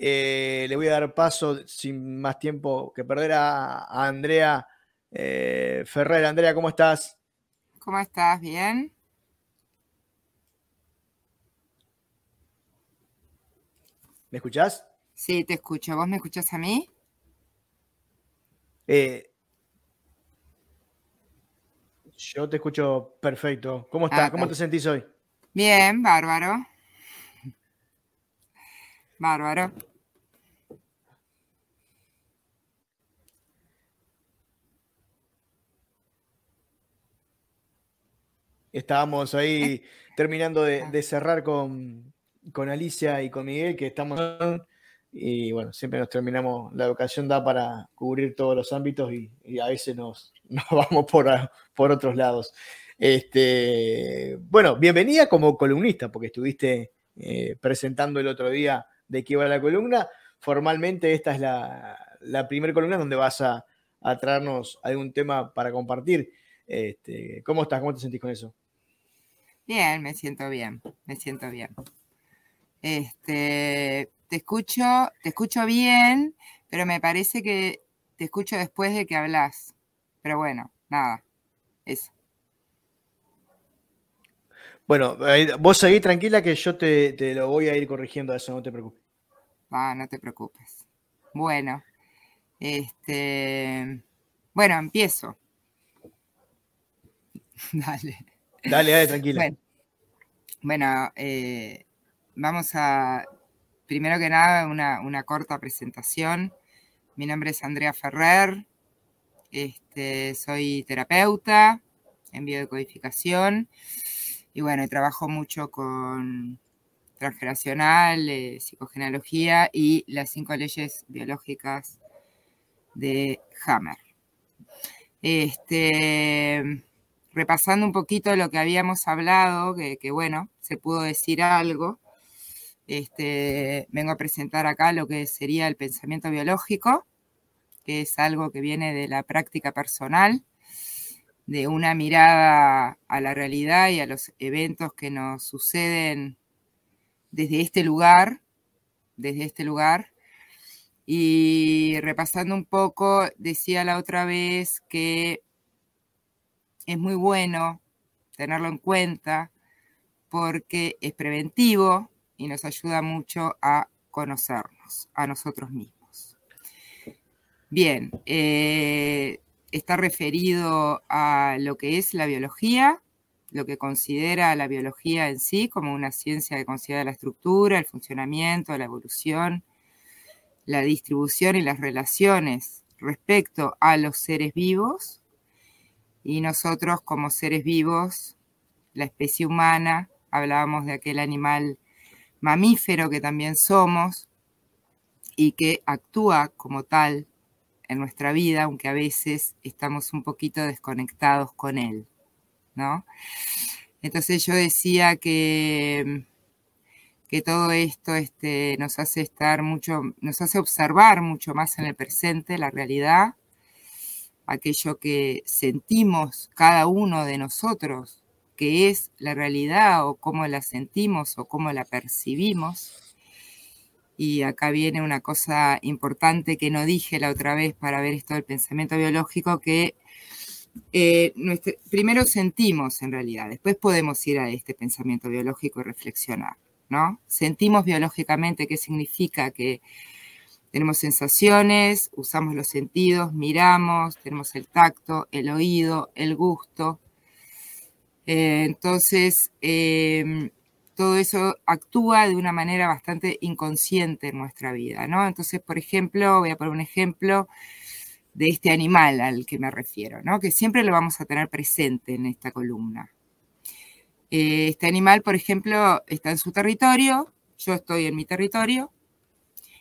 Eh, le voy a dar paso sin más tiempo que perder a, Andrea eh, Ferrer. Andrea, ¿cómo estás? ¿Cómo estás? ¿Bien? ¿Me escuchás? Sí, te escucho. ¿Vos me escuchás a mí? Eh, yo te escucho perfecto. ¿Cómo estás? Ah, ¿Cómo te sentís hoy? Bien, bárbaro. Bárbaro. Estábamos ahí terminando de, ah. cerrar con, Alicia y con Miguel, que estamos y bueno, siempre nos terminamos, la educación da para cubrir todos los ámbitos y, a veces nos, vamos por, por otros lados. Este, bueno, bienvenida como columnista, porque estuviste eh, presentando el otro día de qué va la columna. Formalmente esta es la, primera columna donde vas a, traernos algún tema para compartir. Este, ¿Cómo estás? ¿Cómo te sentís con eso? Bien, me siento bien, me siento bien. Este, te escucho, te escucho bien, pero me parece que te escucho después de que hablas. Pero bueno, nada, eso. Bueno, vos seguí tranquila que yo te, te, lo voy a ir corrigiendo eso, no te preocupes. Ah, no te preocupes. Bueno, este, bueno, empiezo. dale. Dale, dale, tranquila. Bueno, eh, vamos a, primero que nada, una, corta presentación. Mi nombre es Andrea Ferrer, este, soy terapeuta en biodecodificación y bueno, trabajo mucho con transgeneracional, eh, psicogenealogía y las cinco leyes biológicas de Hammer. Este, repasando un poquito lo que habíamos hablado, que, bueno, se pudo decir algo, este, vengo a presentar acá lo que sería el pensamiento biológico, que es algo que viene de la práctica personal, de una mirada a la realidad y a los eventos que nos suceden desde este lugar, desde este lugar. Y repasando un poco, decía la otra vez que es muy bueno tenerlo en cuenta porque es preventivo y nos ayuda mucho a conocernos, a nosotros mismos. Bien, eh, está referido a lo que es la biología, lo que considera la biología en sí como una ciencia que considera la estructura, el funcionamiento, la evolución, la distribución y las relaciones respecto a los seres vivos. Y nosotros como seres vivos, la especie humana, hablábamos de aquel animal mamífero que también somos y que actúa como tal en nuestra vida, aunque a veces estamos un poquito desconectados con él. ¿no? Entonces yo decía que, que todo esto este, nos hace estar mucho, nos hace observar mucho más en el presente la realidad, aquello que sentimos cada uno de nosotros, que es la realidad o cómo la sentimos o cómo la percibimos. Y acá viene una cosa importante que no dije la otra vez para ver esto del pensamiento biológico, que eh, primero sentimos en realidad, después podemos ir a este pensamiento biológico y reflexionar, ¿no? Sentimos biológicamente qué significa que tenemos sensaciones, usamos los sentidos, miramos, tenemos el tacto, el oído, el gusto. Eh, entonces, em, todo eso actúa de una manera bastante inconsciente en nuestra vida, ¿no? Entonces, por ejemplo, voy a poner un ejemplo, de este animal al que me refiero, ¿no? que siempre lo vamos a tener presente en esta columna. Eh, este animal, por ejemplo, está en su territorio, yo estoy en mi territorio,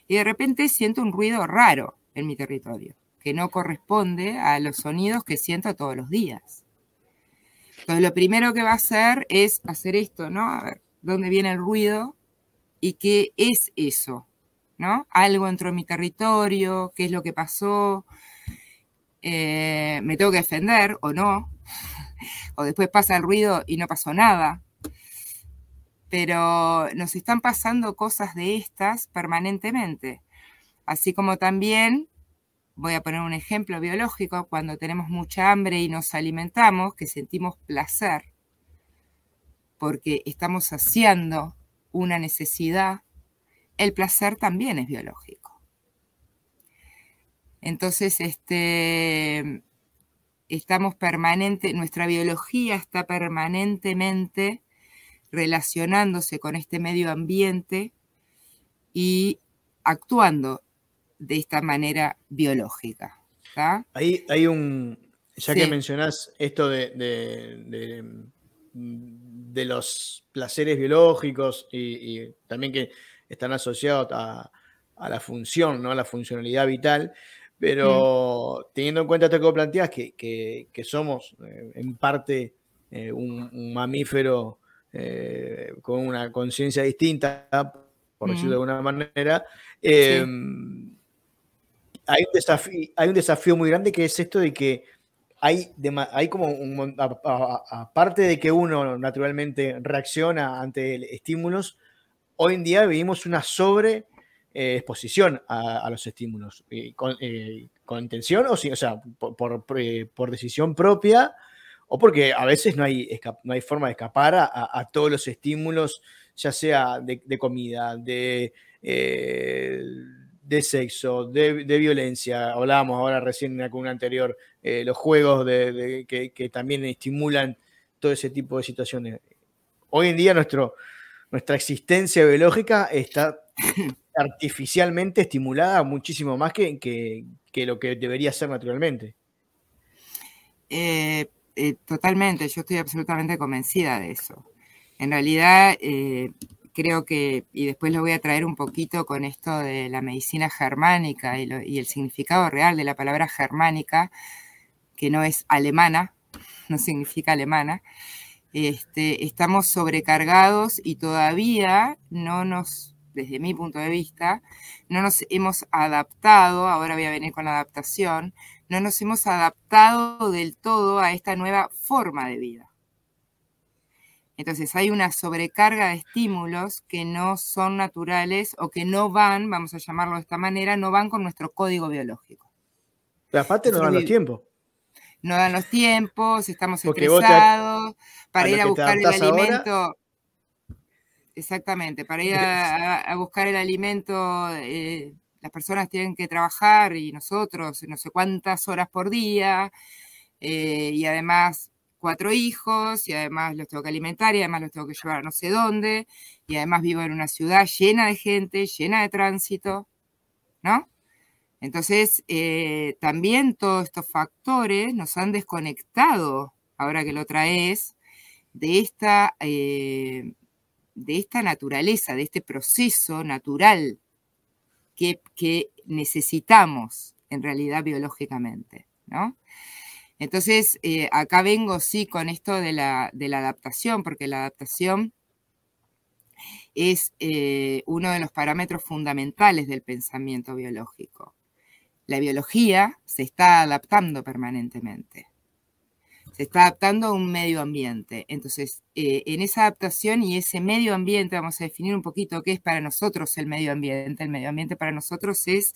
y de repente siento un ruido raro en mi territorio, que no corresponde a los sonidos que siento todos los días. Entonces, lo primero que va a hacer es hacer esto, ¿no? A ver, ¿dónde viene el ruido? ¿Y qué es eso? ¿No? Algo entró en mi territorio, qué es lo que pasó, eh, me tengo que defender o no, o después pasa el ruido y no pasó nada. Pero nos están pasando cosas de estas permanentemente. Así como también, voy a poner un ejemplo biológico, cuando tenemos mucha hambre y nos alimentamos, que sentimos placer, porque estamos saciando una necesidad, el placer también es biológico. Entonces, este, estamos permanente, nuestra biología está permanentemente relacionándose con este medio ambiente y actuando de esta manera biológica. Ahí hay un, ya que mencionás esto de, de, los placeres biológicos y, también que están asociados a, la función, ¿no? a la funcionalidad vital, pero teniendo en cuenta esto que vos planteás, que, somos eh, en parte eh, un, mamífero eh, con una conciencia distinta, por decirlo de alguna manera, em, hay, un desafío, hay un desafío muy grande que es esto de que hay, hay como un, aparte de que uno naturalmente reacciona ante estímulos, hoy en día vivimos una sobre eh, exposición a, los estímulos, eh, con, intención o, sí, o sea, por, decisión propia o porque a veces no hay, no hay forma de escapar a, todos los estímulos, ya sea de, comida, de, eh, de sexo, de, violencia. Hablábamos ahora recién en la columna anterior, los juegos de, que, también estimulan todo ese tipo de situaciones. Hoy en día nuestro, nuestra existencia biológica está artificialmente estimulada muchísimo más que, que, lo que debería ser naturalmente. Eh, eh, totalmente, yo estoy absolutamente convencida de eso. En realidad, eh, creo que, y después lo voy a traer un poquito con esto de la medicina germánica y, el significado real de la palabra germánica, que no es alemana, no significa alemana, este, estamos sobrecargados y todavía no nos desde mi punto de vista, no nos hemos adaptado, ahora voy a venir con la adaptación, no nos hemos adaptado del todo a esta nueva forma de vida. Entonces hay una sobrecarga de estímulos que no son naturales o que no van, vamos a llamarlo de esta manera, no van con nuestro código biológico. Pero aparte no dan los tiempos. No dan los tiempos, estamos estresados, para ir a buscar el alimento. Exactamente, para ir a, buscar el alimento, eh, las personas tienen que trabajar y nosotros no sé cuántas horas por día, eh, y además cuatro hijos, y además los tengo que alimentar, y además los tengo que llevar a no sé dónde, y además vivo en una ciudad llena de gente, llena de tránsito, ¿no? Entonces, eh, también todos estos factores nos han desconectado, ahora que lo traes, de esta de esta naturaleza, de este proceso natural que, necesitamos en realidad biológicamente, ¿no? Entonces, eh, acá vengo sí con esto de la, adaptación, porque la adaptación es eh, uno de los parámetros fundamentales del pensamiento biológico. La biología se está adaptando permanentemente se está adaptando a un medio ambiente. Entonces, eh, en esa adaptación y ese medio ambiente, vamos a definir un poquito qué es para nosotros el medio ambiente. El medio ambiente para nosotros es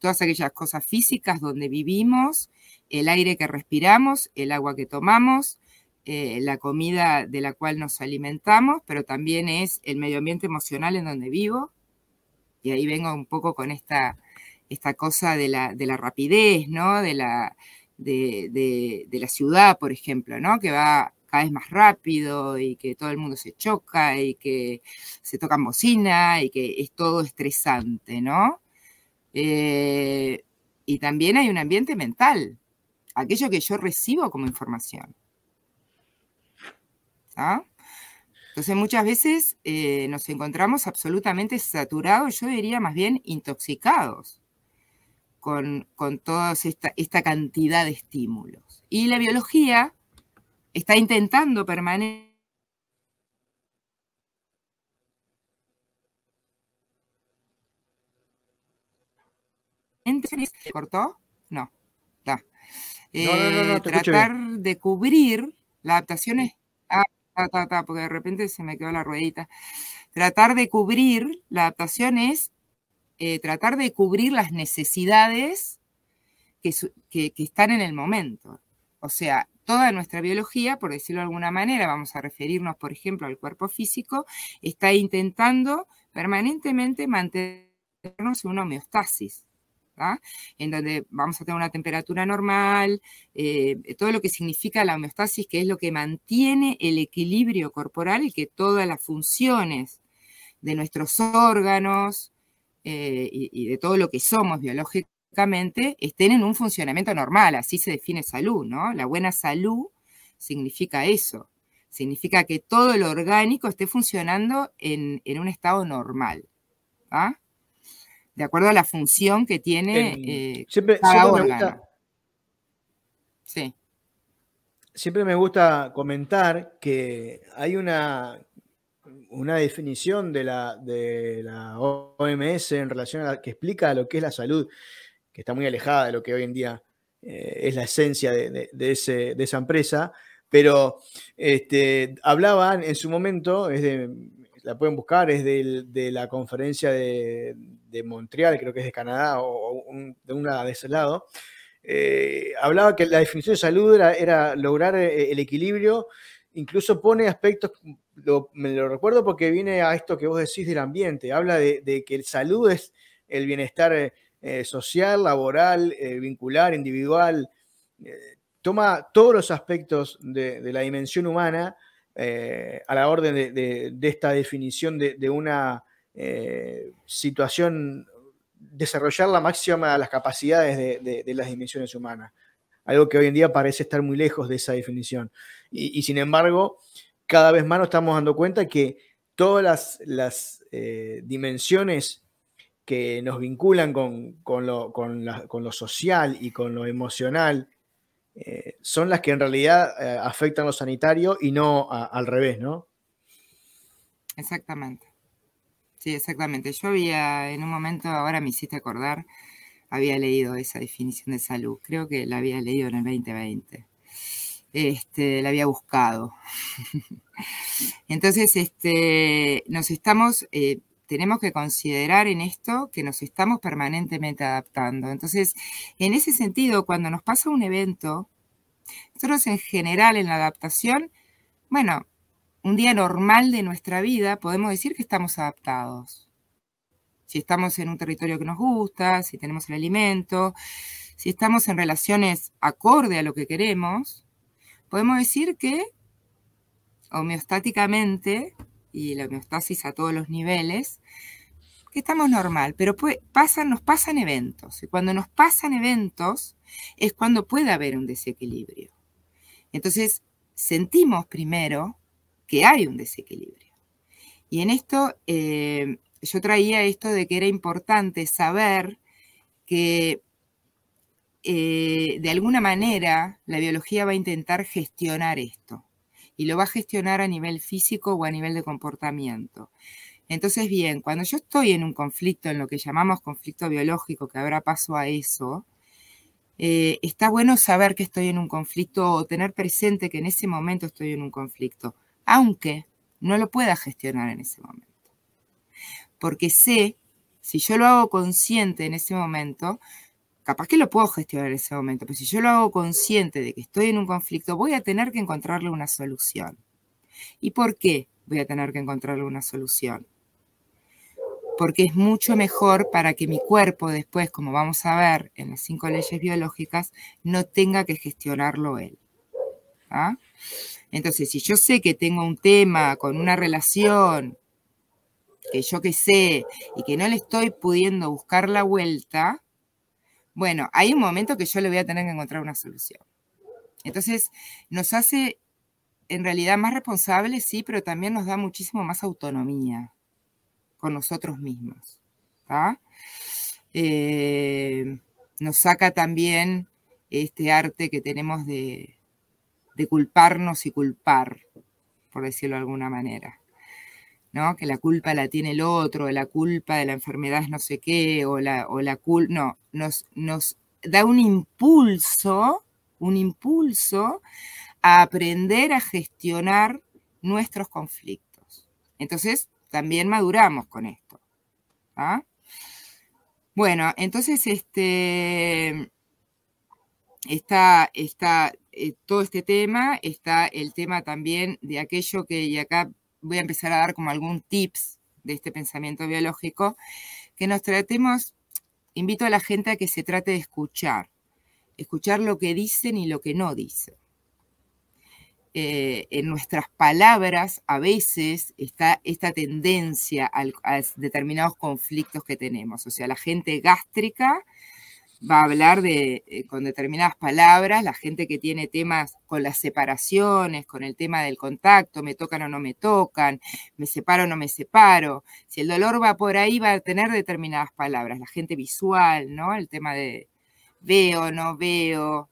todas aquellas cosas físicas donde vivimos, el aire que respiramos, el agua que tomamos, eh, la comida de la cual nos alimentamos, pero también es el medio ambiente emocional en donde vivo. Y ahí vengo un poco con esta, esta cosa de la, de la rapidez, ¿no? De la, de, la ciudad, por ejemplo, ¿no? Que va cada vez más rápido y que todo el mundo se choca y que se toca bocina y que es todo estresante, ¿no? Eh, y también hay un ambiente mental, aquello que yo recibo como información. ¿Ah? Entonces muchas veces eh, nos encontramos absolutamente saturados, yo diría más bien intoxicados con, toda esta, cantidad de estímulos. Y la biología está intentando permanecer ¿Se cortó? No. No, no, tratar de cubrir la adaptación es. Ah, porque de repente se me quedó la ruedita. Tratar de cubrir, la adaptación es eh, tratar de cubrir las necesidades que, están en el momento. O sea, toda nuestra biología, por decirlo de alguna manera, vamos a referirnos, por ejemplo, al cuerpo físico, está intentando permanentemente mantenernos en una homeostasis. en donde vamos a tener una temperatura normal, eh, todo lo que significa la homeostasis, que es lo que mantiene el equilibrio corporal y que todas las funciones de nuestros órganos eh, y, de todo lo que somos biológicamente estén en un funcionamiento normal, así se define salud, ¿no? La buena salud significa eso, significa que todo lo orgánico esté funcionando en, un estado normal. De acuerdo a la función que tiene eh, siempre, cada órgano. sí. Siempre me gusta comentar que hay una, una definición de la, de la OMS en relación a que explica lo que es la salud, que está muy alejada de lo que hoy en día eh, es la esencia de, ese, de esa empresa, pero este, hablaban en su momento, de, la pueden buscar, es de, la conferencia de, Montreal, creo que es de Canadá o, de una de ese lado, eh, hablaba que la definición de salud era, lograr eh, el equilibrio, incluso pone aspectos, me lo recuerdo porque viene a esto que vos decís del ambiente, habla de, que el salud es el bienestar eh, social, laboral, vincular, individual toma todos los aspectos de, la dimensión humana eh, a la orden de, esta definición de, una eh, situación, desarrollar la máxima de las capacidades de, las dimensiones humanas. Algo que hoy en día parece estar muy lejos de esa definición. Y, sin embargo, cada vez más nos estamos dando cuenta que todas las, eh, dimensiones que nos vinculan con, lo, con, lo, social y con lo emocional eh, son las que en realidad eh, afectan lo sanitario y no al revés, ¿no? Exactamente. Sí, exactamente. Yo había, en un momento, ahora me hiciste acordar, había leído esa definición de salud. Creo que la había leído en el 2020. Este, la había buscado. Entonces, este, nos estamos eh, tenemos que considerar en esto que nos estamos permanentemente adaptando. Entonces, en ese sentido, cuando nos pasa un evento, nosotros en general en la adaptación, bueno, un día normal de nuestra vida podemos decir que estamos adaptados. Si estamos en un territorio que nos gusta, si tenemos el alimento, si estamos en relaciones acorde a lo que queremos, podemos decir que homeostáticamente y la homeostasis a todos los niveles, que estamos normal, pero pasan, nos pasan eventos. Y cuando nos pasan eventos es cuando puede haber un desequilibrio. Entonces, sentimos primero que hay un desequilibrio. Y en esto, eh, yo traía esto de que era importante saber que eh, de alguna manera la biología va a intentar gestionar esto y lo va a gestionar a nivel físico o a nivel de comportamiento. Entonces, bien, cuando yo estoy en un conflicto, en lo que llamamos conflicto biológico, que ahora paso a eso, eh, está bueno saber que estoy en un conflicto o tener presente que en ese momento estoy en un conflicto, aunque no lo pueda gestionar en ese momento. Porque sé, si yo lo hago consciente en ese momento, capaz que lo puedo gestionar en ese momento, pero si yo lo hago consciente de que estoy en un conflicto, voy a tener que encontrarle una solución. ¿Y por qué voy a tener que encontrarle una solución? Porque es mucho mejor para que mi cuerpo después, como vamos a ver en las cinco leyes biológicas, no tenga que gestionarlo él. ¿ah? Entonces, si yo sé que tengo un tema con una relación que yo que sé y que no le estoy pudiendo buscar la vuelta, bueno, hay un momento que yo le voy a tener que encontrar una solución. Entonces, nos hace en realidad más responsables, sí, pero también nos da muchísimo más autonomía con nosotros mismos. Eh, nos saca también este arte que tenemos de, de culparnos y culpar, por decirlo de alguna manera. ¿No? Que la culpa la tiene el otro, la culpa de la enfermedad es no sé qué, o la, o la culpa, no, nos, nos da un impulso, un impulso a aprender a gestionar nuestros conflictos. Entonces, también maduramos con esto. ¿ah? Bueno, entonces este, está, está eh, todo este tema, está el tema también de aquello que, y acá voy a empezar a dar como algún tips de este pensamiento biológico, que nos tratemos, invito a la gente a que se trate de escuchar, escuchar lo que dicen y lo que no dicen. Eh, en nuestras palabras a veces está esta tendencia a determinados conflictos que tenemos. O sea, la gente gástrica va a hablar de, eh, con determinadas palabras, la gente que tiene temas con las separaciones, con el tema del contacto, me tocan o no me tocan, me separo o no me separo. Si el dolor va por ahí, va a tener determinadas palabras. La gente visual, ¿no? El tema de veo, no veo.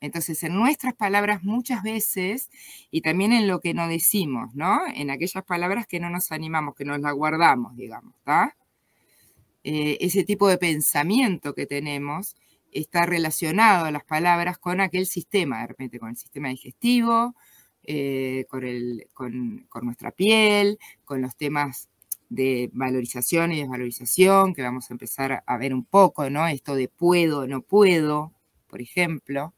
Entonces, en nuestras palabras muchas veces, y también en lo que no decimos, ¿no? En aquellas palabras que no nos animamos, que nos las guardamos, digamos, ¿está? Eh, ese tipo de pensamiento que tenemos está relacionado a las palabras con aquel sistema, de repente con el sistema digestivo, eh, con, nuestra piel, con los temas de valorización y desvalorización, que vamos a empezar a ver un poco, ¿no? Esto de puedo, no puedo, por ejemplo.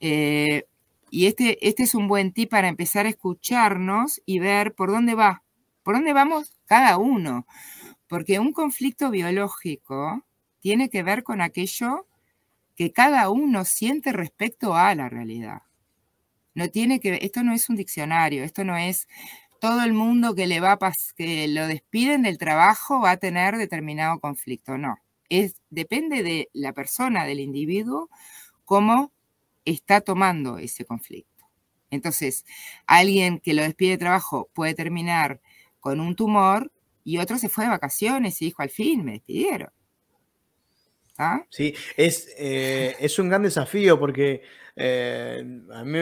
Eh, y este, este es un buen tip para empezar a escucharnos y ver por dónde va, por dónde vamos cada uno. Porque un conflicto biológico tiene que ver con aquello que cada uno siente respecto a la realidad. No tiene que esto no es un diccionario, esto no es todo el mundo que le va a que lo despiden del trabajo va a tener determinado conflicto, no. Es depende de la persona, del individuo cómo está tomando ese conflicto. Entonces, alguien que lo despide de trabajo puede terminar con un tumor y otro se fue de vacaciones y dijo, al fin, me despidieron. ¿Ah? Sí, es, eh, es un gran desafío porque eh, a mí,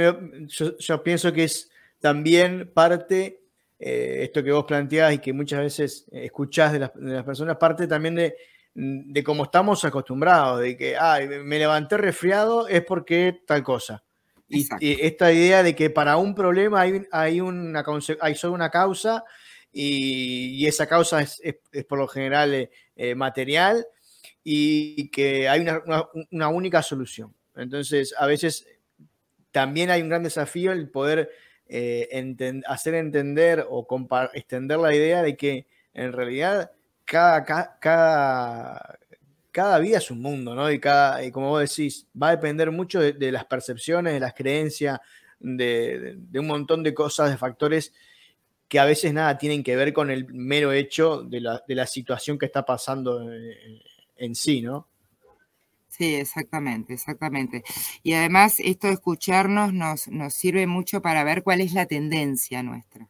yo, pienso que es también parte, eh, esto que vos planteás y que muchas veces escuchás de las, personas, parte también de, de cómo estamos acostumbrados, de que, me levanté resfriado es porque tal cosa. Y, esta idea de que para un problema hay, hay, una, hay solo una causa y, esa causa es, por lo general eh, eh, material y que hay una, única solución. Entonces, a veces también hay un gran desafío el poder eh, hacer entender o extender la idea de que en realidad cada, cada, cada vida es un mundo, ¿no? Y, cada, como vos decís, va a depender mucho de, las percepciones, de las creencias, de, un montón de cosas, de factores que a veces nada tienen que ver con el mero hecho de la, situación que está pasando en, sí, ¿no? Sí, exactamente, exactamente. Y además esto de escucharnos nos, nos sirve mucho para ver cuál es la tendencia nuestra.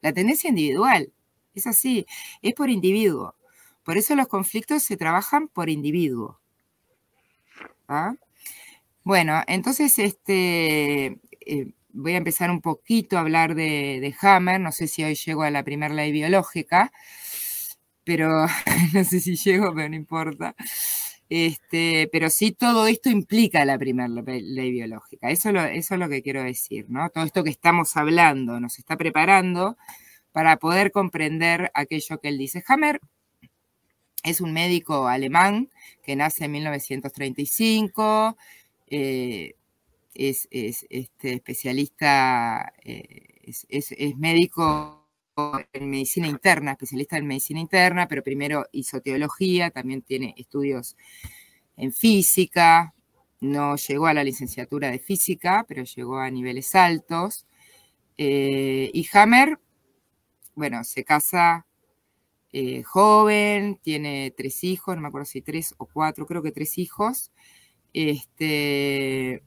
La tendencia individual, es así, es por individuo. Por eso los conflictos se trabajan por individuo. ¿Ah? Bueno, entonces, este, eh, voy a empezar un poquito a hablar de, Hammer, no sé si hoy llego a la primera ley biológica, pero no sé si llego, pero no importa. Este, pero sí todo esto implica la primera ley biológica, eso, es lo que quiero decir, ¿no? Todo esto que estamos hablando nos está preparando para poder comprender aquello que él dice. Hammer es un médico alemán que nace en 1935, es, este, especialista, eh, es, médico en medicina interna, especialista en medicina interna, pero primero hizo teología, también tiene estudios en física, no llegó a la licenciatura de física, pero llegó a niveles altos. Eh, y Hammer, bueno, se casa eh, joven, tiene tres hijos, no me acuerdo si tres o cuatro, creo que tres hijos. Este,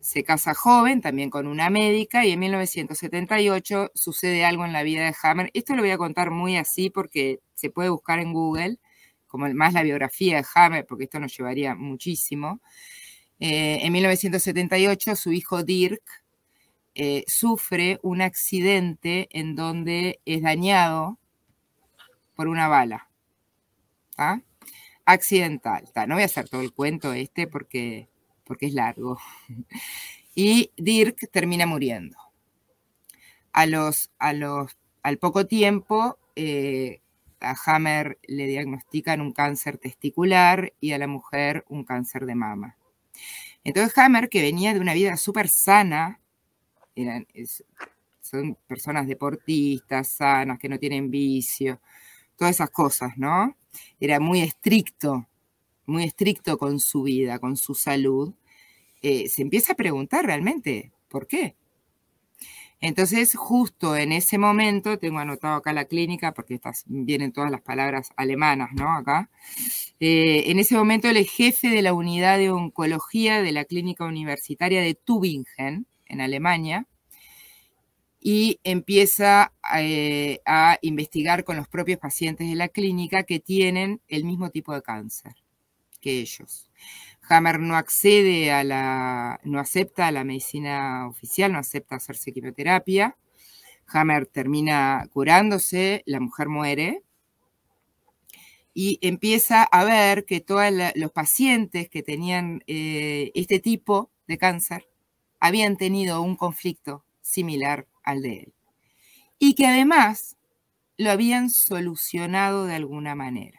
se casa joven, también con una médica, y en 1978 sucede algo en la vida de Hammer. Esto lo voy a contar muy así porque se puede buscar en Google, como más la biografía de Hammer, porque esto nos llevaría muchísimo. Eh, en 1978 su hijo Dirk eh, sufre un accidente en donde es dañado por una bala. Accidental. No voy a hacer todo el cuento este porque porque es largo. Y Dirk termina muriendo. a los, a los, al poco tiempo, eh, a Hammer le diagnostican un cáncer testicular y a la mujer un cáncer de mama. Entonces Hammer, que venía de una vida súper sana, son personas deportistas, sanas, que no tienen vicio, todas esas cosas, ¿no? Era muy estricto, muy estricto con su vida, con su salud. Eh, se empieza a preguntar realmente, ¿por qué? Entonces, justo en ese momento, tengo anotado acá la clínica, porque vienen todas las palabras alemanas, ¿no? Acá. Eh, en ese momento, el jefe de la unidad de oncología de la clínica universitaria de Tübingen, en Alemania, y empieza eh, a investigar con los propios pacientes de la clínica que tienen el mismo tipo de cáncer que ellos. Hammer no accede a la, no acepta la medicina oficial, no acepta hacerse quimioterapia. Hammer termina curándose, la mujer muere y empieza a ver que todos los pacientes que tenían eh, este tipo de cáncer habían tenido un conflicto similar al de él y que además lo habían solucionado de alguna manera.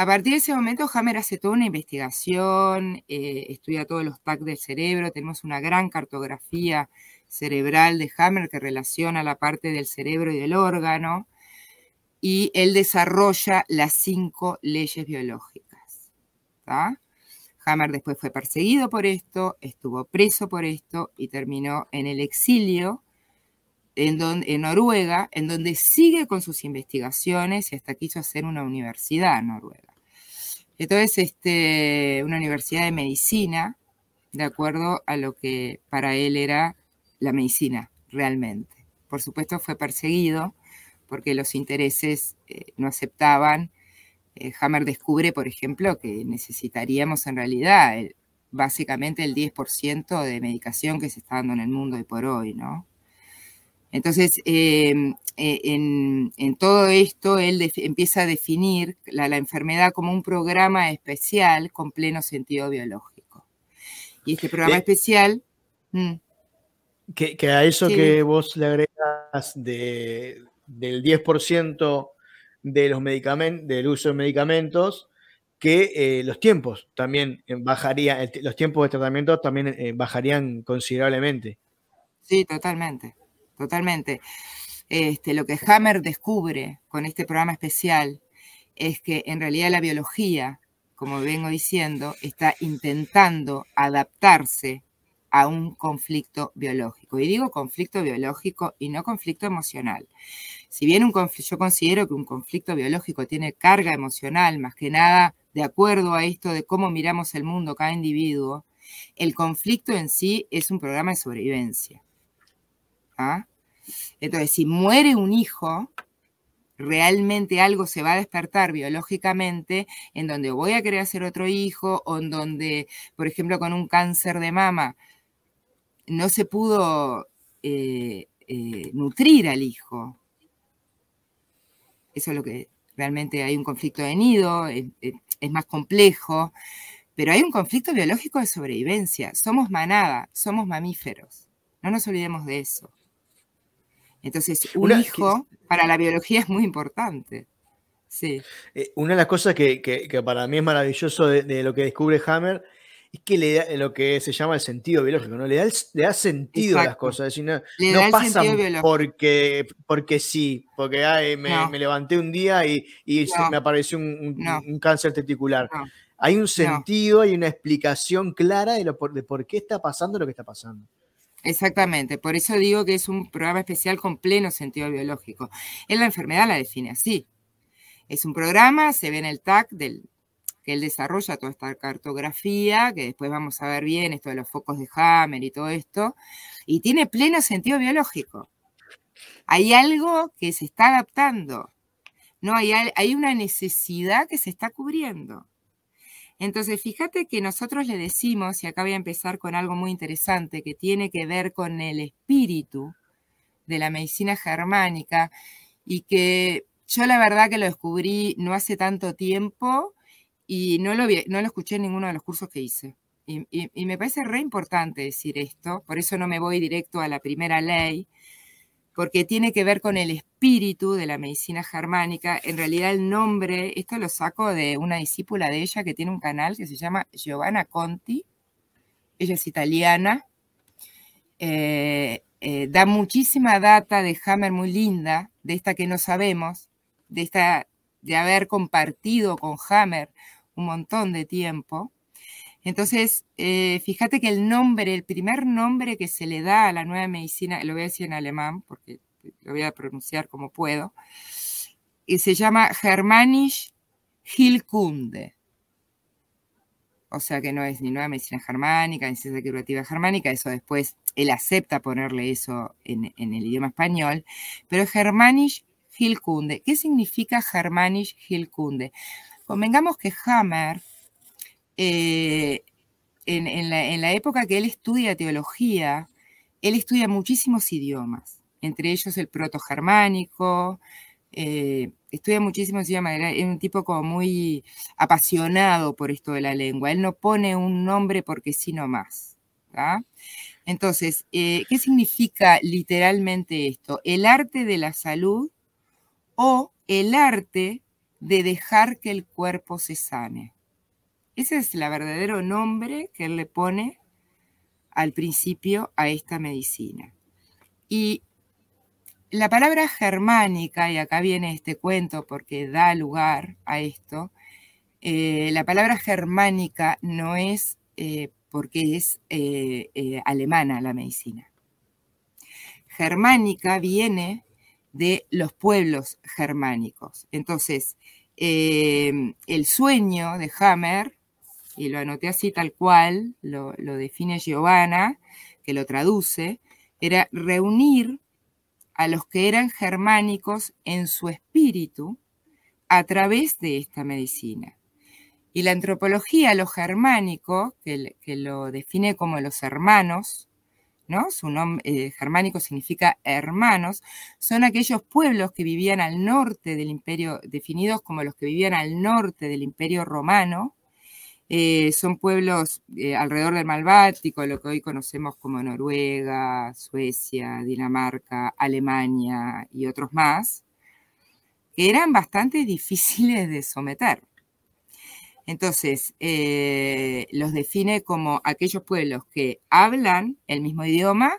A partir de ese momento, Hammer hace toda una investigación, eh, estudia todos los TAC del cerebro, tenemos una gran cartografía cerebral de Hammer que relaciona la parte del cerebro y del órgano, y él desarrolla las cinco leyes biológicas. Hammer después fue perseguido por esto, estuvo preso por esto y terminó en el exilio en, en Noruega, en donde sigue con sus investigaciones y hasta quiso hacer una universidad en Noruega. Entonces, este, una universidad de medicina, de acuerdo a lo que para él era la medicina realmente. Por supuesto fue perseguido porque los intereses eh, no aceptaban. Eh, Hammer descubre, por ejemplo, que necesitaríamos en realidad básicamente el 10% de medicación que se está dando en el mundo hoy por hoy, ¿no? Entonces, em, eh, en, todo esto, él empieza a definir la, enfermedad como un programa especial con pleno sentido biológico. Y este programa especial... Mm. que, a eso que vos le agregas del 10% de los medicamentos, del uso de medicamentos, que eh, los tiempos también bajarían, los tiempos de tratamiento también eh, bajarían considerablemente. Sí, totalmente totalmente. Este, lo que Hammer descubre con este programa especial es que en realidad la biología, como vengo diciendo, está intentando adaptarse a un conflicto biológico. Y digo conflicto biológico y no conflicto emocional. Si bien un yo considero que un conflicto biológico tiene carga emocional, más que nada de acuerdo a esto de cómo miramos el mundo cada individuo, el conflicto en sí es un programa de sobrevivencia. ¿Ah? Entonces, si muere un hijo, realmente algo se va a despertar biológicamente en donde voy a querer hacer otro hijo o en donde, por ejemplo, con un cáncer de mama, no se pudo eh, eh, nutrir al hijo. Eso es lo que realmente hay un conflicto de nido, es más complejo, pero hay un conflicto biológico de sobrevivencia. Somos manada, somos mamíferos. No nos olvidemos de eso. Entonces, un hijo para la biología es muy importante. Sí. Eh, una de las cosas que, para mí es maravilloso de, lo que descubre Hammer es que le da lo que se llama el sentido biológico, ¿no? Le da, le da sentido a las cosas. Es decir, no, no pasan porque, porque sí, porque me, levanté un día y, me apareció un, cáncer testicular. Hay un sentido, hay una explicación clara de, lo, de por qué está pasando lo que está pasando. Exactamente, por eso digo que es un programa especial con pleno sentido biológico. En la enfermedad la define así. Es un programa, se ve en el TAC del, que él desarrolla toda esta cartografía, que después vamos a ver bien esto de los focos de Hammer y todo esto, y tiene pleno sentido biológico. Hay algo que se está adaptando, no hay, hay una necesidad que se está cubriendo. Entonces, fíjate que nosotros le decimos, y acá voy a empezar con algo muy interesante que tiene que ver con el espíritu de la medicina germánica y que yo la verdad que lo descubrí no hace tanto tiempo y no lo, no lo escuché en ninguno de los cursos que hice. Y, y me parece re importante decir esto, por eso no me voy directo a la primera ley, porque tiene que ver con el espíritu de la medicina germánica. En realidad el nombre, esto lo saco de una discípula de ella que tiene un canal que se llama Giovanna Conti. Ella es italiana. Eh, eh, da muchísima data de Hammer muy linda, de esta que no sabemos, de esta de haber compartido con Hammer un montón de tiempo. Entonces, eh, fíjate que el nombre, el primer nombre que se le da a la nueva medicina, lo voy a decir en alemán porque lo voy a pronunciar como puedo, y se llama Germanisch Hilkunde. O sea que no es ni nueva medicina germánica, ni ciencia curativa germánica, eso después él acepta ponerle eso en, el idioma español, pero Germanisch Hilkunde. ¿Qué significa Germanisch Hilkunde? Convengamos que Hammer eh, en, la, época que él estudia teología, él estudia muchísimos idiomas, entre ellos el proto-germánico, eh, estudia muchísimos idiomas, es un tipo como muy apasionado por esto de la lengua, él no pone un nombre porque sí más. Entonces, eh, ¿qué significa literalmente esto? El arte de la salud o el arte de dejar que el cuerpo se sane. Ese es el verdadero nombre que él le pone al principio a esta medicina. Y la palabra germánica, y acá viene este cuento porque da lugar a esto, eh, la palabra germánica no es eh, porque es eh, alemana la medicina. Germánica viene de los pueblos germánicos. Entonces, el sueño de Hammer y lo anoté así tal cual, lo, define Giovanna, que lo traduce, era reunir a los que eran germánicos en su espíritu a través de esta medicina. Y la antropología, lo germánico, que, lo define como los hermanos, ¿no? Su nombre eh, germánico significa hermanos, son aquellos pueblos que vivían al norte del imperio, definidos como los que vivían al norte del imperio romano, eh, son pueblos eh, alrededor del Mar Báltico, lo que hoy conocemos como Noruega, Suecia, Dinamarca, Alemania y otros más, que eran bastante difíciles de someter. Entonces, eh, los define como aquellos pueblos que hablan el mismo idioma,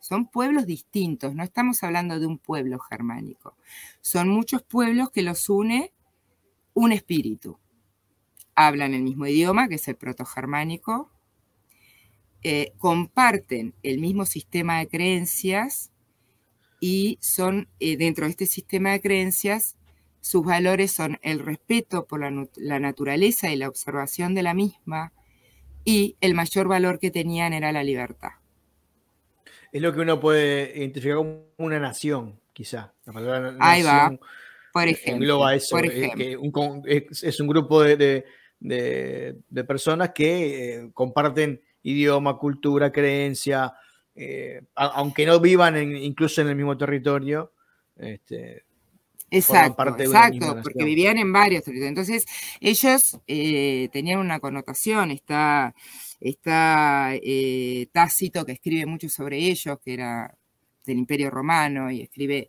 son pueblos distintos, no estamos hablando de un pueblo germánico, son muchos pueblos que los une un espíritu hablan el mismo idioma, que es el protogermánico, eh, comparten el mismo sistema de creencias y son, eh, dentro de este sistema de creencias, sus valores son el respeto por la, naturaleza y la observación de la misma, y el mayor valor que tenían era la libertad. Es lo que uno puede identificar como una nación, quizá. Ahí va. Por ejemplo. Eso, es, un grupo de, de, personas que eh, comparten idioma, cultura, creencia, eh, aunque no vivan incluso en el mismo territorio. Este, exacto, exacto porque vivían en varios territorios. Entonces, ellos eh, tenían una connotación, está, está Tácito que escribe mucho sobre ellos, que era del Imperio Romano, y escribe,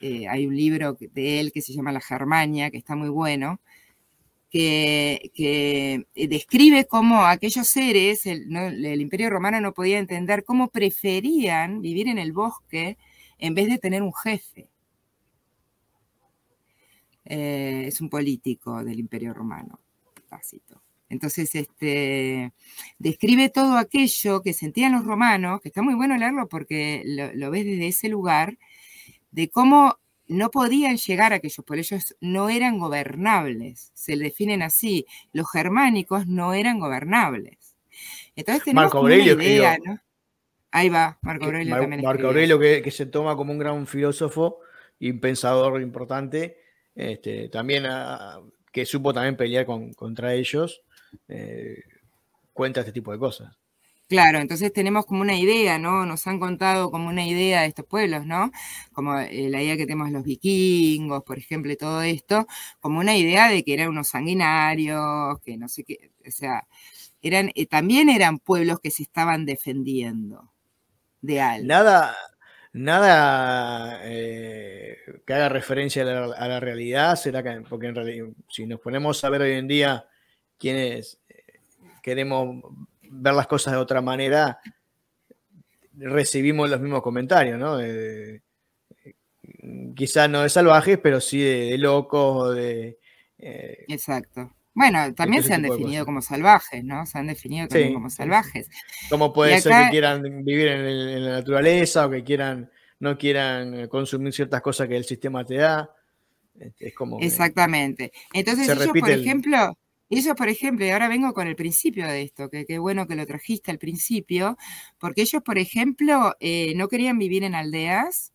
hay un libro de él que se llama La Germania, que está muy bueno, que, eh, describe cómo aquellos seres, el, imperio romano no podía entender cómo preferían vivir en el bosque en vez de tener un jefe. Eh, es un político del imperio romano, Tácito. Entonces, este, describe todo aquello que sentían los romanos, que está muy bueno leerlo porque lo, lo ves desde ese lugar, de cómo no podían llegar a aquellos por ellos no eran gobernables, se le definen así, los germánicos no eran gobernables. Entonces tenemos Marco Aurelio, una idea, ¿no? Ahí va, Marco Aurelio también. Marco Aurelio que, se toma como un gran filósofo y un pensador importante, este, también ah, que supo también pelear contra ellos, eh, cuenta este tipo de cosas. Claro, entonces tenemos como una idea, ¿no? Nos han contado como una idea de estos pueblos, ¿no? Como eh, la idea que tenemos los vikingos, por ejemplo, y todo esto, como una idea de que eran unos sanguinarios, que no sé qué, o sea, eran, eh, también eran pueblos que se estaban defendiendo de algo. Nada, nada eh, que haga referencia a la, realidad, será que, porque en realidad, si nos ponemos a ver hoy en día quienes eh, queremos ver las cosas de otra manera, recibimos los mismos comentarios, ¿no? quizás no de salvajes, pero sí de, locos, de... Eh, Exacto. Bueno, también se han definido como salvajes, ¿no? Se han definido también como salvajes. ¿Cómo puede ser que quieran vivir en, la naturaleza o que quieran no quieran consumir ciertas cosas que el sistema te da? Es como Exactamente. Entonces, ellos, por ejemplo, ellos, por ejemplo, y ahora vengo con el principio de esto, que qué bueno que lo trajiste al principio, porque ellos, por ejemplo, eh, no querían vivir en aldeas,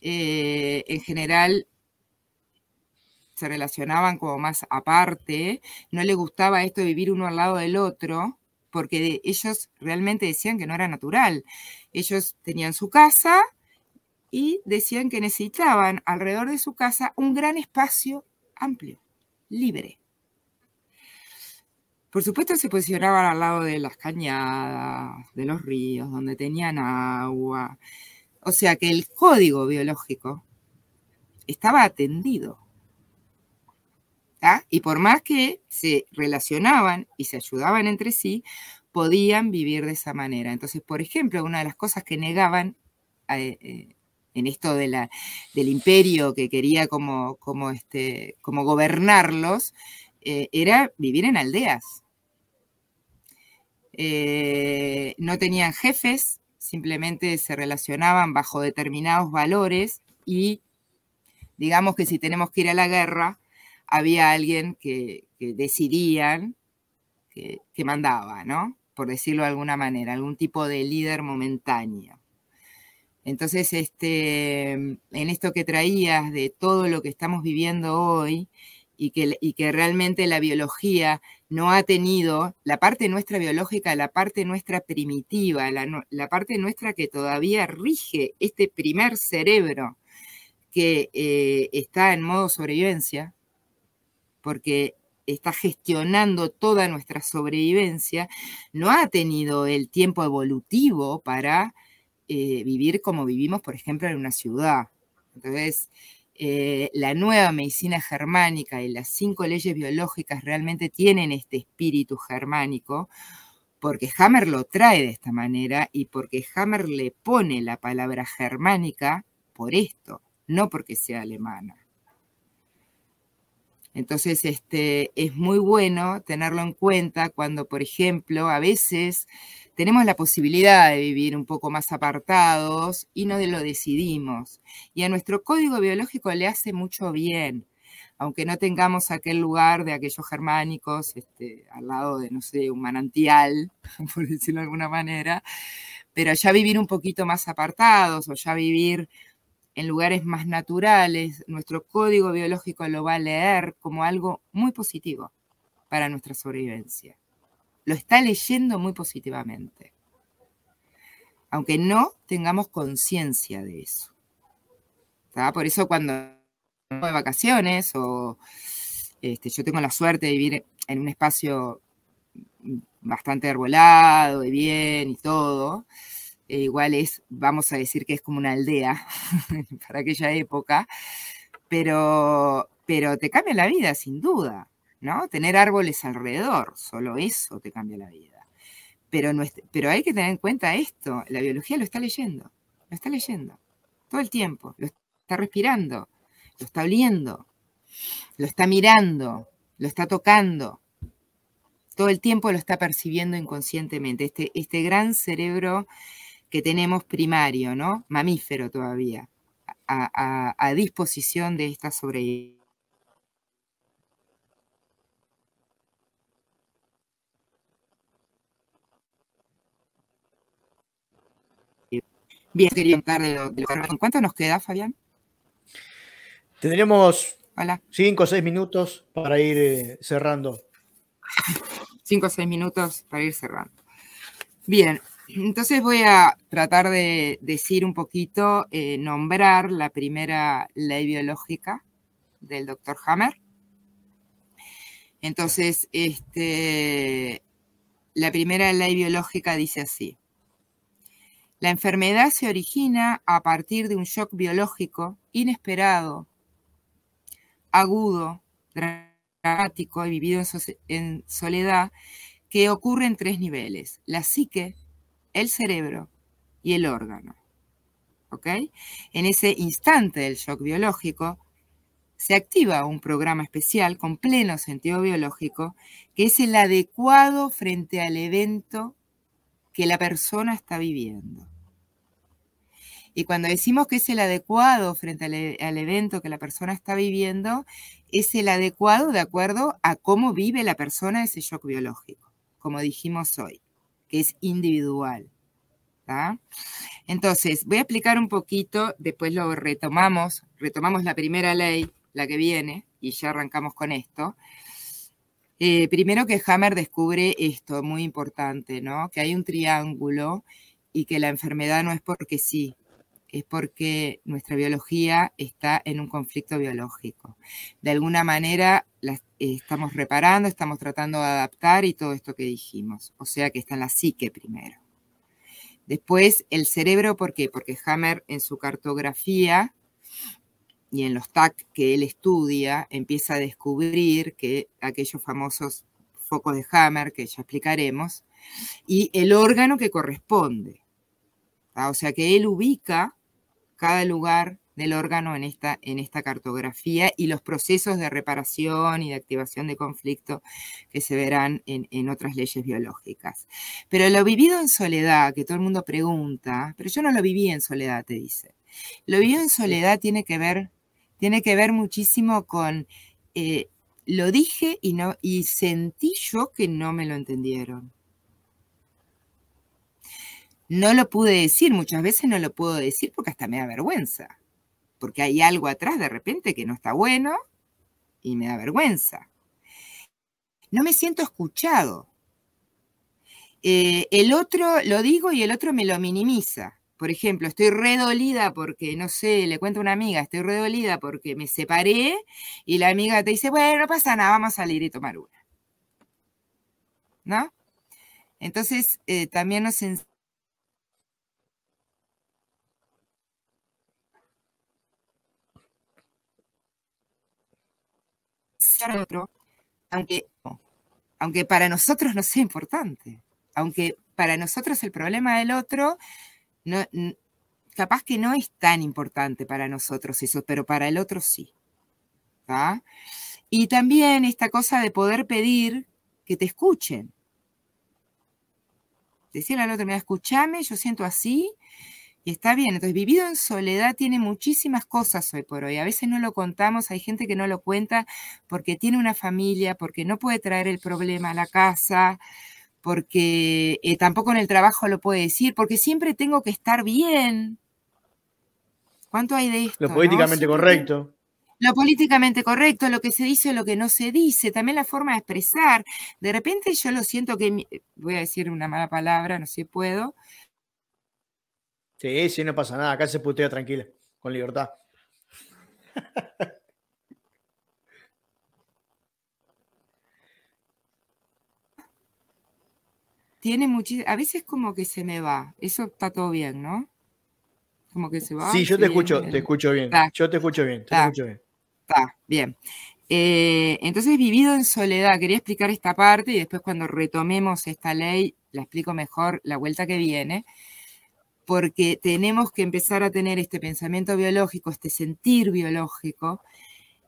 eh, en general se relacionaban como más aparte, no les gustaba esto de vivir uno al lado del otro, porque ellos realmente decían que no era natural. Ellos tenían su casa y decían que necesitaban alrededor de su casa un gran espacio amplio, libre. Por supuesto se posicionaban al lado de las cañadas, de los ríos, donde tenían agua, o sea que el código biológico estaba atendido. Y por más que se relacionaban y se ayudaban entre sí, podían vivir de esa manera. Entonces, por ejemplo, una de las cosas que negaban eh, eh, en esto del imperio que quería como, este, gobernarlos, eh, era vivir en aldeas. No tenían jefes, simplemente se relacionaban bajo determinados valores y digamos que si tenemos que ir a la guerra, había alguien que, decidían, que, mandaba, ¿no? Por decirlo de alguna manera, algún tipo de líder momentáneo. Entonces, este, en esto que traías de todo lo que estamos viviendo hoy y que, y que realmente la biología no ha tenido la parte nuestra biológica, la parte nuestra primitiva, la, parte nuestra que todavía rige este primer cerebro que eh, está en modo sobrevivencia, porque está gestionando toda nuestra sobrevivencia, no ha tenido el tiempo evolutivo para eh, vivir como vivimos, por ejemplo, en una ciudad. Entonces, eh, la nueva medicina germánica y las cinco leyes biológicas realmente tienen este espíritu germánico, porque Hammer lo trae de esta manera y porque Hammer le pone la palabra germánica por esto, no porque sea alemana. Entonces, este, es muy bueno tenerlo en cuenta cuando, por ejemplo, a veces tenemos la posibilidad de vivir un poco más apartados y no lo decidimos. Y a nuestro código biológico le hace mucho bien, aunque no tengamos aquel lugar de aquellos germánicos este, al lado de, no sé, un manantial, por decirlo de alguna manera, pero ya vivir un poquito más apartados o ya vivir en lugares más naturales, nuestro código biológico lo va a leer como algo muy positivo para nuestra sobrevivencia lo está leyendo muy positivamente, aunque no tengamos conciencia de eso. Por eso cuando de vacaciones o este, yo tengo la suerte de vivir en un espacio bastante arbolado y bien y todo, e igual es, vamos a decir que es como una aldea para aquella época, pero, pero te cambia la vida sin duda. ¿No? Tener árboles alrededor, solo eso te cambia la vida. Pero, pero hay que tener en cuenta esto, la biología lo está leyendo, lo está leyendo, todo el tiempo, lo está respirando, lo está oliendo, lo está mirando, lo está tocando, todo el tiempo lo está percibiendo inconscientemente, este, este gran cerebro que tenemos primario, ¿no? Mamífero todavía, a, a disposición de esta sobrevivencia. Bien, quería contar de, ¿Cuánto nos queda, Fabián? Tendríamos cinco o seis minutos para ir eh, cerrando. Cinco o seis minutos para ir cerrando. Bien, entonces voy a tratar de decir un poquito, eh, nombrar la primera ley biológica del doctor Hammer. Entonces, este, la primera ley biológica dice así. La enfermedad se origina a partir de un shock biológico inesperado, agudo, dramático y vivido en soledad, que ocurre en tres niveles, la psique, el cerebro y el órgano. En ese instante del shock biológico, se activa un programa especial con pleno sentido biológico, que es el adecuado frente al evento que la persona está viviendo. Y cuando decimos que es el adecuado frente al, e, evento que la persona está viviendo, es el adecuado de acuerdo a cómo vive la persona ese shock biológico, como dijimos hoy, que es individual. Entonces, voy a explicar un poquito, después lo retomamos, retomamos la primera ley, la que viene, y ya arrancamos con esto. Eh, primero que Hammer descubre esto, muy importante, ¿no? Que hay un triángulo y que la enfermedad no es porque sí, es porque nuestra biología está en un conflicto biológico. De alguna manera la estamos reparando, estamos tratando de adaptar y todo esto que dijimos. O sea que está en la psique primero. Después el cerebro, ¿por qué? Porque Hammer en su cartografía y en los TAC que él estudia, empieza a descubrir que aquellos famosos focos de Hammer, que ya explicaremos, y el órgano que corresponde. O sea que él ubica cada lugar del órgano en esta, en esta cartografía y los procesos de reparación y de activación de conflicto que se verán en, en, otras leyes biológicas. Pero lo vivido en soledad, que todo el mundo pregunta, pero yo no lo viví en soledad, te dice. Lo vivido en soledad tiene que ver tiene que ver muchísimo con eh, lo dije y, no, y sentí yo que no me lo entendieron. No lo pude decir, muchas veces no lo puedo decir porque hasta me da vergüenza, porque hay algo atrás de repente que no está bueno y me da vergüenza. No me siento escuchado. Eh, el otro lo digo y el otro me lo minimiza por ejemplo, estoy redolida porque, no sé, le cuento a una amiga, estoy redolida porque me separé y la amiga te dice, bueno, no pasa nada, vamos a salir y tomar una. ¿No? Entonces, eh, también nos otro, aunque, aunque para nosotros no sea importante, aunque para nosotros el problema del otro no, capaz que no es tan importante para nosotros eso, pero para el otro sí. Y también esta cosa de poder pedir que te escuchen. Decirle al otro, mira, escúchame, yo siento así, y está bien. Entonces, vivido en soledad tiene muchísimas cosas hoy por hoy. A veces no lo contamos, hay gente que no lo cuenta porque tiene una familia, porque no puede traer el problema a la casa, porque eh, tampoco en el trabajo lo puede decir, porque siempre tengo que estar bien. ¿Cuánto hay de esto? Lo políticamente correcto. Lo políticamente correcto, lo que se dice, lo que no se dice, también la forma de expresar. De repente yo lo siento que, voy a decir una mala palabra, no sé si puedo. Sí, sí, no pasa nada, acá se putea tranquila, con libertad. tiene muchísimo, a veces como que se me va, eso está todo bien, ¿no? Como que se va. Sí, yo te escucho, te escucho bien. Yo te escucho bien, te escucho bien. Está, bien. Eh, entonces, vivido en soledad, quería explicar esta parte y después cuando retomemos esta ley, la explico mejor la vuelta que viene, porque tenemos que empezar a tener este pensamiento biológico, este sentir biológico,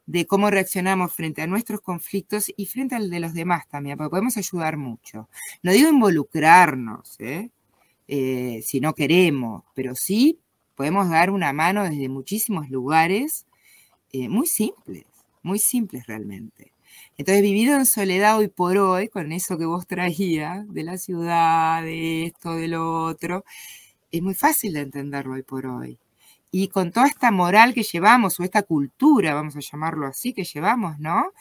de cómo reaccionamos frente a nuestros conflictos y frente al de los demás también, porque podemos ayudar mucho. No digo involucrarnos, ¿eh? Eh, si no queremos, pero sí podemos dar una mano desde muchísimos lugares eh, muy simples, muy simples realmente. Entonces, vivido en soledad hoy por hoy, con eso que vos traías de la ciudad, de esto, de lo otro, es muy fácil de entenderlo hoy por hoy y con toda esta moral que llevamos, o esta cultura, vamos a llamarlo así, que llevamos, ¿no?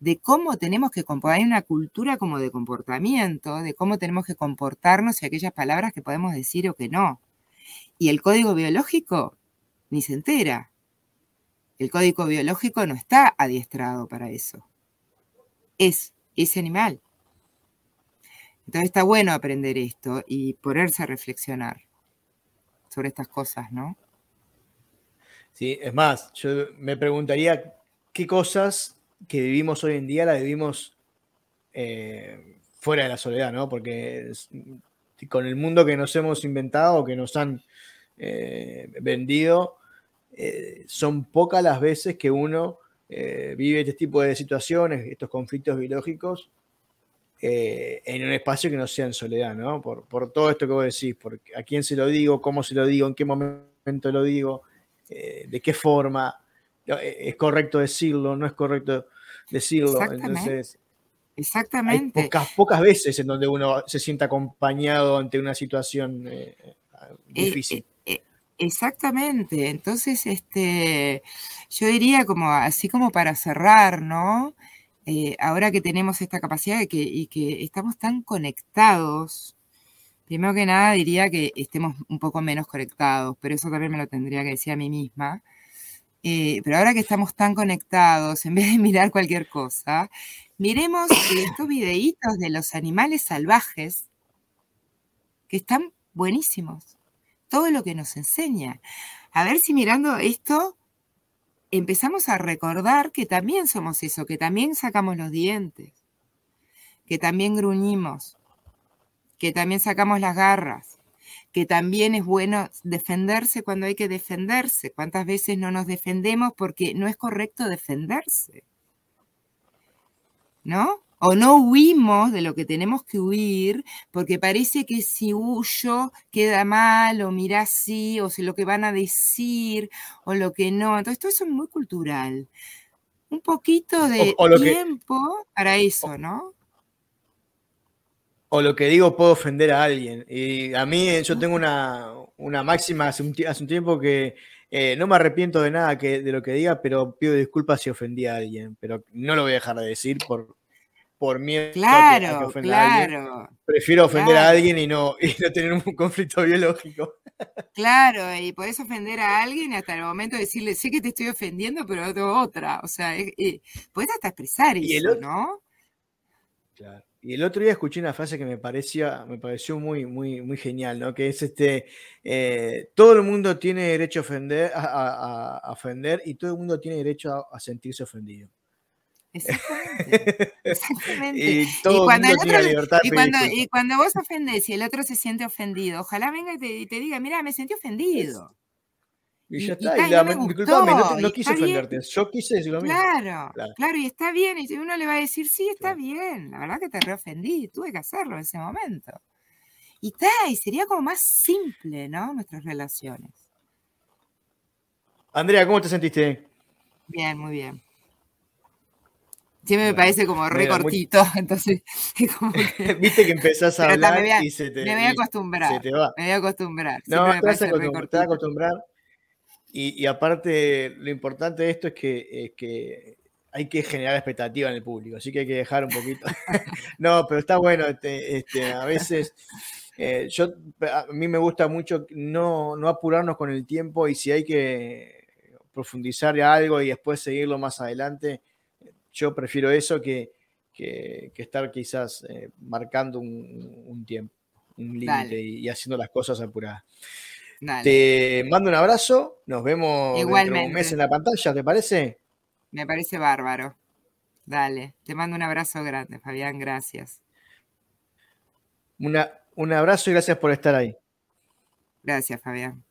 De cómo tenemos que comportar, hay una cultura como de comportamiento, de cómo tenemos que comportarnos y aquellas palabras que podemos decir o que no. Y el código biológico ni se entera. El código biológico no está adiestrado para eso. Es ese animal. Entonces está bueno aprender esto y ponerse a reflexionar. Sobre estas cosas, ¿no? Sí, es más, yo me preguntaría qué cosas que vivimos hoy en día la vivimos eh, fuera de la soledad, ¿no? Porque con el mundo que nos hemos inventado, que nos han eh, vendido, eh, son pocas las veces que uno vive este tipo de situaciones, estos conflictos biológicos, en un espacio que no sea en soledad, ¿no? Por, por, todo esto que vos decís, por a quién se lo digo, cómo se lo digo, en qué momento lo digo, de qué forma, es correcto decirlo, no es correcto decirlo. Entonces, Exactamente. Hay pocas, pocas veces en donde uno se siente acompañado ante una situación eh, eh, difícil. Eh, exactamente. Entonces, este, yo diría como así como para cerrar, ¿no? Ahora que tenemos esta capacidad y que estamos tan conectados, primero que nada diría que estemos un poco menos conectados, pero eso también me lo tendría que decir a mí misma. pero ahora que estamos tan conectados, en vez de mirar cualquier cosa, Miremos estos videitos de los animales salvajes, que están buenísimos. Todo lo que nos enseña. A ver si mirando esto empezamos a recordar que también somos eso, que también sacamos los dientes, que también gruñimos, que también sacamos las garras, que también es bueno defenderse cuando hay que defenderse. ¿Cuántas veces no nos defendemos porque no es correcto defenderse? ¿no? O no huimos de lo que tenemos que huir porque parece que si huyo queda mal o mira así o si lo que van a decir o lo que no. Entonces todo eso es muy cultural. Un poquito de tiempo para eso, ¿no? O lo que digo puedo ofender a alguien. Y a mí yo tengo una, máxima hace un, hace un tiempo que eh, no me arrepiento de nada que, de lo que diga, pero pido disculpas si ofendí a alguien. Pero no lo voy a dejar de decir por, por miedo claro, a, que, claro, a alguien. Prefiero ofender a alguien y no, y no tener un conflicto biológico. Claro, y podés ofender a alguien y hasta el momento de decirle, sé que te estoy ofendiendo, pero otra. O sea, eh, podés hasta expresar eso, ¿no? Claro. Y el otro día escuché una frase que me parecía, me pareció muy, muy, muy genial, ¿no? Que es este, eh, todo el mundo tiene derecho a ofender, a, ofender y todo el mundo tiene derecho a, sentirse ofendido. Exactamente. Exactamente. y, cuando y, cuando, vos ofendés y el otro se siente ofendido, ojalá venga y te, diga, mira, me sentí ofendido. Y, ya está, y, la, no, no, quise ofenderte, yo quise decir lo mismo. Claro, claro, y está bien, y uno le va a decir, sí, está bien, la verdad que te reofendí, tuve que hacerlo en ese momento. Y está, y sería como más simple, ¿no? Nuestras relaciones. Andrea, ¿cómo te sentiste? Bien, muy bien. Siempre me parece como re cortito, entonces como que... Viste que empezás a hablar y se te... Me voy a acostumbrar. Se te va. Me voy a acostumbrar. No, te vas a acostumbrar. Y, aparte, lo importante de esto es que, que hay que generar expectativa en el público, así que hay que dejar un poquito. no, pero está bueno, este, este a veces eh, yo, a mí me gusta mucho no, no apurarnos con el tiempo y si hay que profundizar algo y después seguirlo más adelante, yo prefiero eso que, que, estar quizás eh, marcando un, tiempo, un límite y, haciendo las cosas apuradas. Te mando un abrazo, nos vemos Igualmente. un mes en la pantalla, ¿te parece? Me parece bárbaro. Dale, te mando un abrazo grande, Fabián, gracias. Una, un abrazo y gracias por estar ahí. Gracias, Fabián.